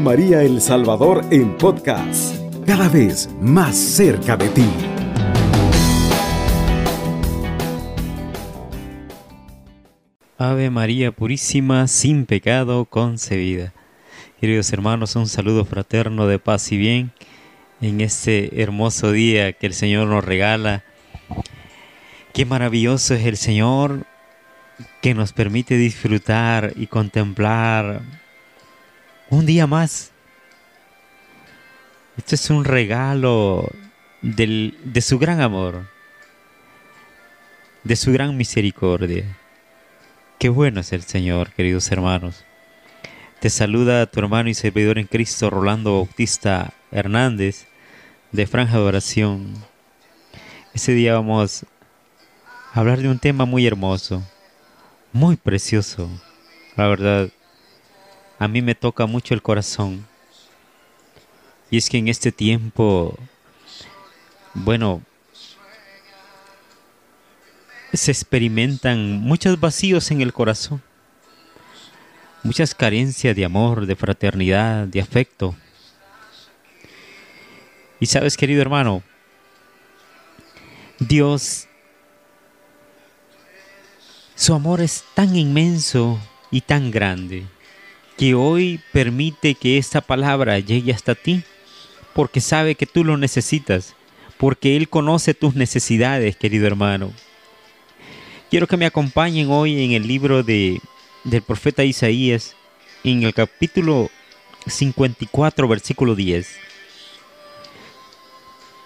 María El Salvador en podcast, cada vez más cerca de ti. Ave María Purísima, sin pecado concebida. Queridos hermanos, un saludo fraterno de paz y bien en este hermoso día que el Señor nos regala. Qué maravilloso es el Señor que nos permite disfrutar y contemplar un día más. Esto es un regalo de su gran amor, de su gran misericordia. Qué bueno es el Señor, queridos hermanos. Te saluda tu hermano y servidor en Cristo, Rolando Bautista Hernández, de Franja de Oración. Ese día vamos a hablar de un tema muy hermoso, muy precioso. La verdad, a mí me toca mucho el corazón. Y es que en este tiempo, bueno, se experimentan muchos vacíos en el corazón, muchas carencias de amor, de fraternidad, de afecto. Y sabes, querido hermano, Dios, su amor es tan inmenso y tan grande que hoy permite que esta palabra llegue hasta ti, porque sabe que tú lo necesitas, porque Él conoce tus necesidades, querido hermano. Quiero que me acompañen hoy en el libro de, del profeta Isaías, en el capítulo 54, versículo 10.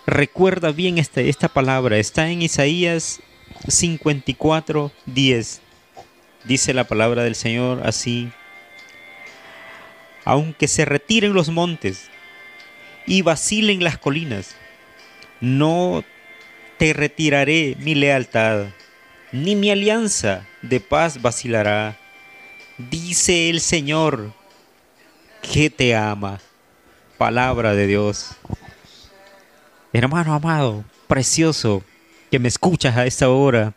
Recuerda bien esta, esta palabra, está en Isaías 54, 10. Dice la palabra del Señor así. Aunque se retiren los montes y vacilen las colinas, no te retiraré mi lealtad ni mi alianza de paz vacilará. Dice el Señor que te ama. Palabra de Dios. Hermano amado, precioso, que me escuchas a esta hora.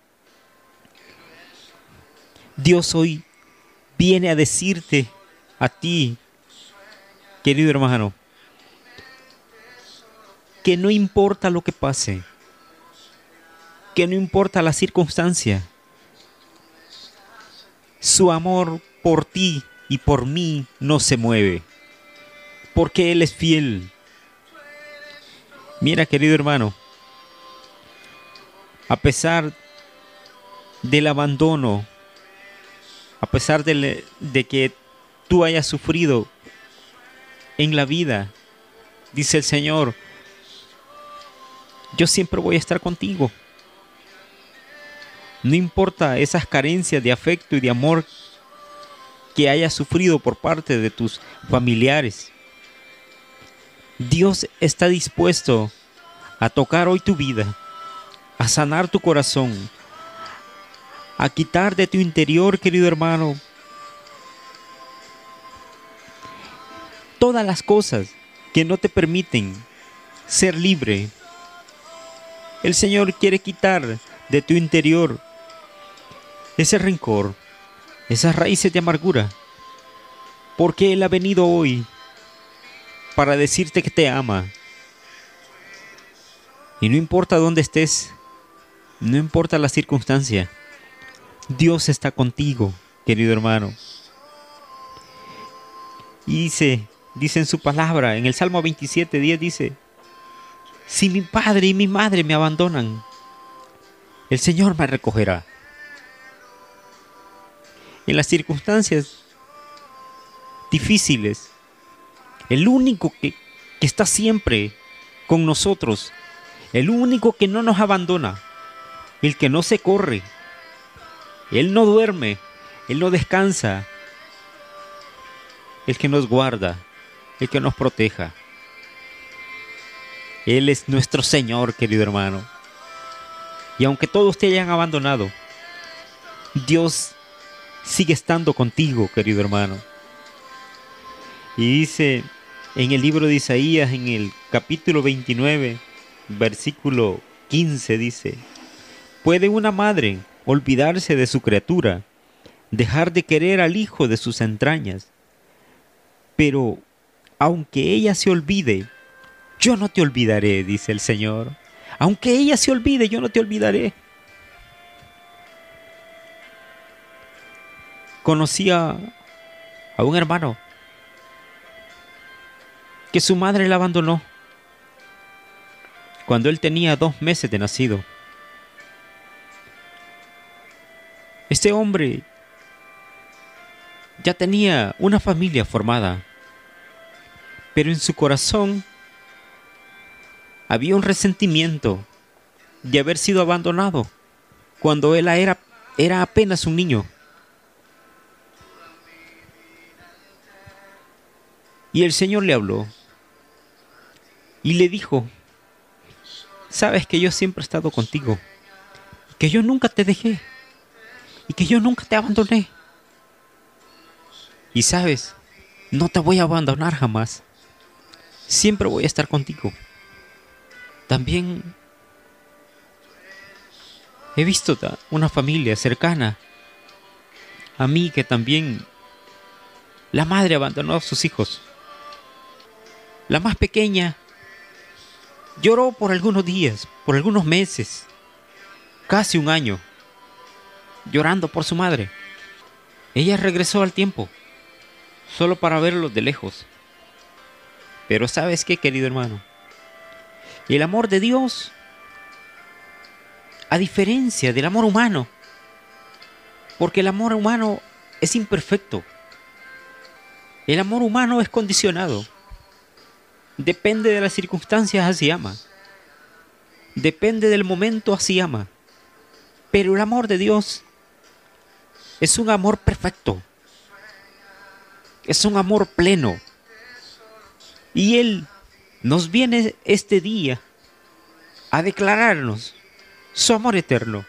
Dios hoy viene a decirte a ti, querido hermano, que no importa lo que pase, que no importa la circunstancia, su amor por ti y por mí no se mueve, porque Él es fiel. Mira, querido hermano, a pesar del abandono, a pesar de, de que tú hayas sufrido en la vida, dice el Señor, yo siempre voy a estar contigo. No importa esas carencias de afecto y de amor que hayas sufrido por parte de tus familiares. Dios está dispuesto a tocar hoy tu vida, a sanar tu corazón, a quitar de tu interior, querido hermano, todas las cosas que no te permiten ser libre. El Señor quiere quitar de tu interior ese rencor, esas raíces de amargura, porque Él ha venido hoy para decirte que te ama. Y no importa dónde estés, no importa la circunstancia, Dios está contigo, querido hermano. Y dice, dice en su palabra, en el Salmo 27, 10 dice, si mi padre y mi madre me abandonan, el Señor me recogerá en las circunstancias difíciles. El único que, está siempre con nosotros. El único que no nos abandona. El que no se corre. Él no duerme. Él no descansa. El que nos guarda. El que nos proteja. Él es nuestro Señor, querido hermano. Y aunque todos te hayan abandonado, Dios sigue estando contigo, querido hermano. Y dice en el libro de Isaías, en el capítulo 29, versículo 15, dice, ¿puede una madre olvidarse de su criatura, dejar de querer al hijo de sus entrañas? Pero aunque ella se olvide, yo no te olvidaré, dice el Señor. Aunque ella se olvide, yo no te olvidaré. Conocía a un hermano que su madre la abandonó cuando él tenía dos meses de nacido. Este hombre ya tenía una familia formada, pero en su corazón había un resentimiento de haber sido abandonado cuando él era, era apenas un niño. Y el Señor le habló y le dijo, sabes que yo siempre he estado contigo, que yo nunca te dejé y que yo nunca te abandoné. Y sabes, no te voy a abandonar jamás. Siempre voy a estar contigo. También he visto una familia cercana a mí que también la madre abandonó a sus hijos. La más pequeña lloró por algunos días, por algunos meses, casi un año, llorando por su madre. Ella regresó al tiempo, solo para verlos de lejos. Pero sabes qué, querido hermano, el amor de Dios, a diferencia del amor humano, porque el amor humano es imperfecto. El amor humano es condicionado. Depende de las circunstancias, así ama. Depende del momento, así ama. Pero el amor de Dios es un amor perfecto. Es un amor pleno. Y Él nos viene este día a declararnos su amor eterno.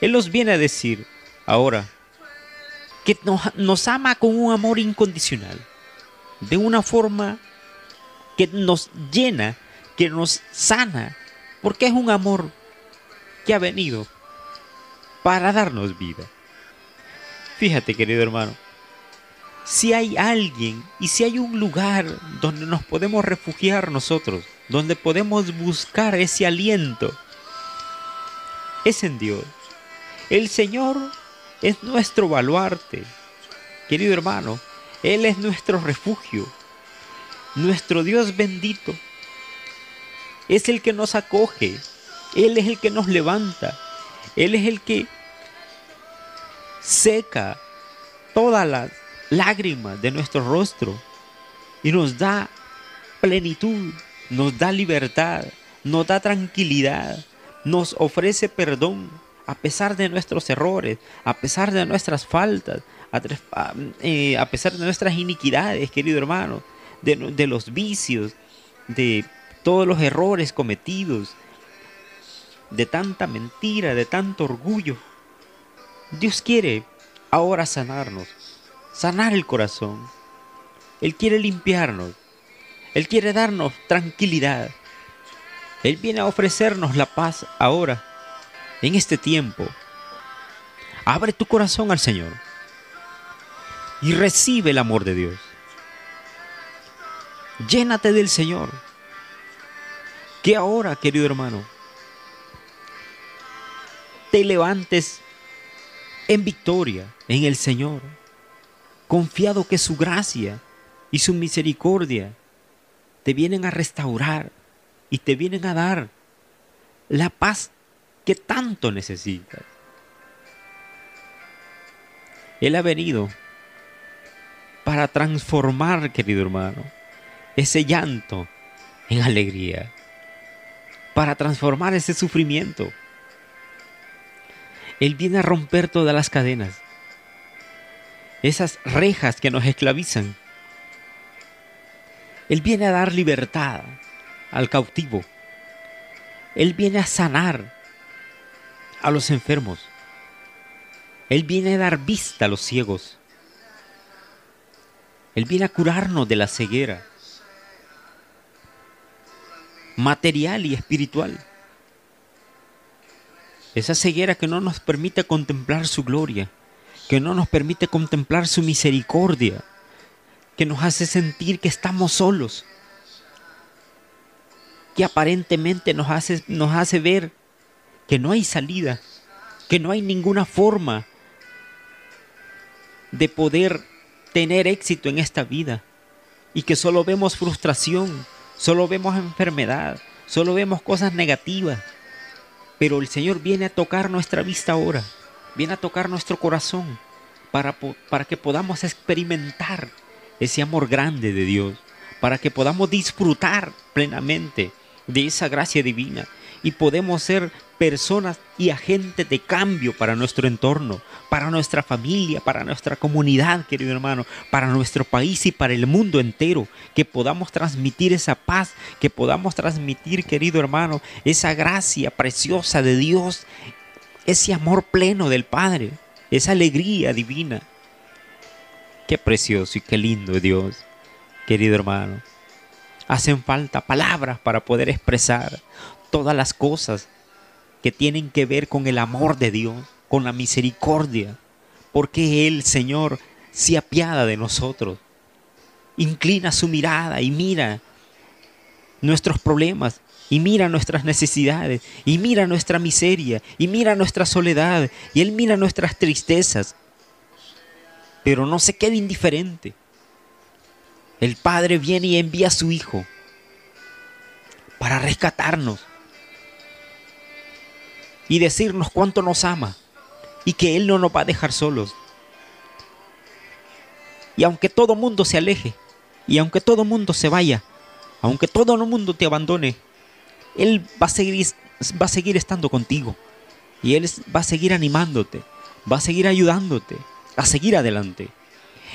Él nos viene a decir ahora que nos, ama con un amor incondicional, de una forma que nos llena, que nos sana, porque es un amor que ha venido para darnos vida. Fíjate, querido hermano, si hay alguien y si hay un lugar donde nos podemos refugiar nosotros, donde podemos buscar ese aliento, es en Dios. El Señor es nuestro baluarte. Querido hermano, Él es nuestro refugio. Nuestro Dios bendito es el que nos acoge. Él es el que nos levanta. Él es el que seca todas las lágrimas de nuestro rostro y nos da plenitud, nos da libertad, nos da tranquilidad, nos ofrece perdón a pesar de nuestros errores, a pesar de nuestras faltas, a, eh, pesar de nuestras iniquidades, querido hermano, de, de los vicios, de todos los errores cometidos, de tanta mentira, de tanto orgullo. Dios quiere ahora sanarnos sanar el corazón. Él quiere limpiarnos. Él quiere darnos tranquilidad. Él viene a ofrecernos la paz ahora, en este tiempo. Abre tu corazón al Señor y recibe el amor de Dios. Llénate del Señor. Que ahora, querido hermano, te levantes en victoria en el Señor confiado que su gracia y su misericordia te vienen a restaurar y te vienen a dar la paz que tanto necesitas. Él ha venido para transformar, querido hermano, ese llanto en alegría, para transformar ese sufrimiento. Él viene a romper todas las cadenas esas rejas que nos esclavizan. Él viene a dar libertad al cautivo. Él viene a sanar a los enfermos. Él viene a dar vista a los ciegos. Él viene a curarnos de la ceguera material y espiritual. Esa ceguera que no nos permite contemplar su gloria que no nos permite contemplar su misericordia, que nos hace sentir que estamos solos, que aparentemente nos hace, nos hace ver que no hay salida, que no hay ninguna forma de poder tener éxito en esta vida y que solo vemos frustración, solo vemos enfermedad, solo vemos cosas negativas. Pero el Señor viene a tocar nuestra vista ahora, viene a tocar nuestro corazón para, para que podamos experimentar ese amor grande de Dios, para que podamos disfrutar plenamente de esa gracia divina y podemos ser personas y agentes de cambio para nuestro entorno, para nuestra familia, para nuestra comunidad, querido hermano, para nuestro país y para el mundo entero, que podamos transmitir esa paz, que podamos transmitir, querido hermano, esa gracia preciosa de Dios, ese amor pleno del Padre, esa alegría divina. Qué precioso y qué lindo Dios, querido hermano. Hacen falta palabras para poder expresar todas las cosas que tienen que ver con el amor de Dios, con la misericordia, porque Él, Señor, se apiada de nosotros. Inclina su mirada y mira nuestros problemas, y mira nuestras necesidades, y mira nuestra miseria, y mira nuestra soledad, y Él mira nuestras tristezas. Pero no se quede indiferente. El Padre viene y envía a su Hijo para rescatarnos, y decirnos cuánto nos ama y que Él no nos va a dejar solos. Y aunque todo mundo se aleje, y aunque todo mundo se vaya, aunque todo el mundo te abandone, Él va a seguir, va a seguir estando contigo. Y Él va a seguir animándote, va a seguir ayudándote, a seguir adelante.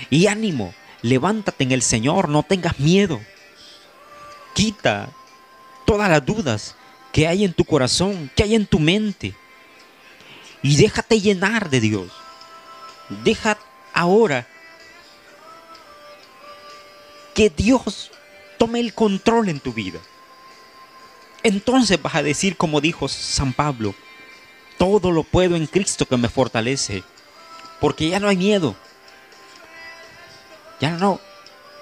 Y ánimo, levántate en el Señor, no tengas miedo. Quita todas las dudas, que hay en tu corazón, que hay en tu mente. Y déjate llenar de Dios. Deja ahora que Dios tome el control en tu vida. Entonces vas a decir como dijo San Pablo, todo lo puedo en Cristo que me fortalece, porque ya no hay miedo. Ya no,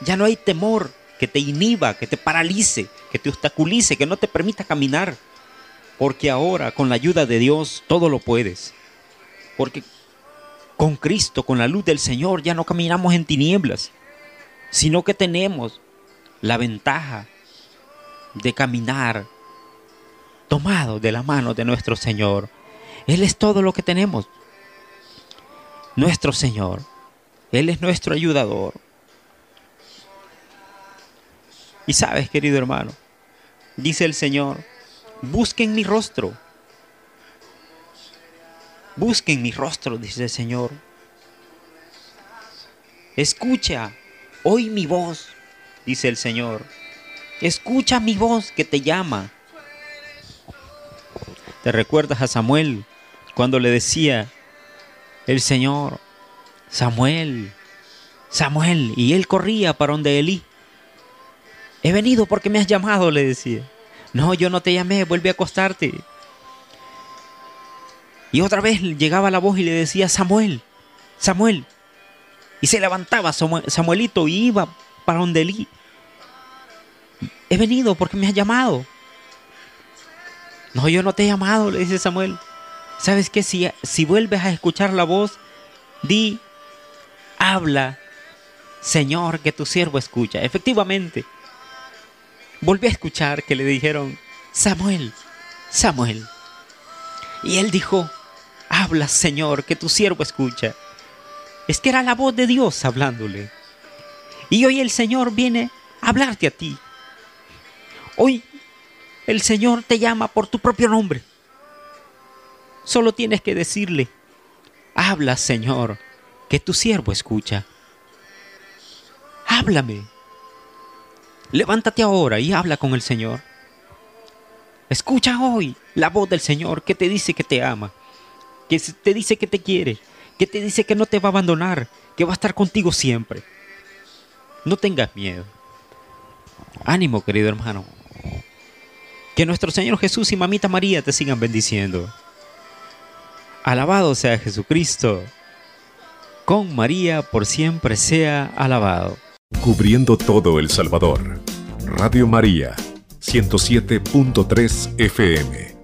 ya no hay temor, que te inhiba, que te paralice, que te obstaculice, que no te permita caminar. Porque ahora con la ayuda de Dios todo lo puedes. Porque con Cristo, con la luz del Señor, ya no caminamos en tinieblas, sino que tenemos la ventaja de caminar tomado de la mano de nuestro Señor. Él es todo lo que tenemos. Nuestro Señor. Él es nuestro ayudador. Y sabes, querido hermano, dice el Señor, busquen mi rostro. Busquen mi rostro, dice el Señor. Escucha, oí mi voz, dice el Señor. Escucha mi voz que te llama. ¿Te recuerdas a Samuel cuando le decía el Señor, Samuel, Samuel, y él corría para donde Elí? He venido porque me has llamado, le decía. No, yo no te llamé, vuelve a acostarte. Y otra vez llegaba la voz y le decía, Samuel, Samuel. Y se levantaba Samuelito y iba para donde Elí. He venido porque me has llamado. No, yo no te he llamado, le dice Samuel. ¿Sabes qué? Si, si vuelves a escuchar la voz, di, habla, Señor, que tu siervo escucha. Efectivamente, volví a escuchar que le dijeron, Samuel, Samuel. Y él dijo, habla Señor, que tu siervo escucha. Es que era la voz de Dios hablándole. Y hoy el Señor viene a hablarte a ti. Hoy el Señor te llama por tu propio nombre. Solo tienes que decirle, habla Señor, que tu siervo escucha. Háblame. Levántate ahora y habla con el Señor. Escucha hoy la voz del Señor que te dice que te ama, que te dice que te quiere, que te dice que no te va a abandonar, que va a estar contigo siempre. No tengas miedo. Ánimo, querido hermano. Que nuestro Señor Jesús y Mamita María te sigan bendiciendo. Alabado sea Jesucristo. Con María por siempre sea alabado. Cubriendo todo El Salvador. Radio María, 107.3 FM.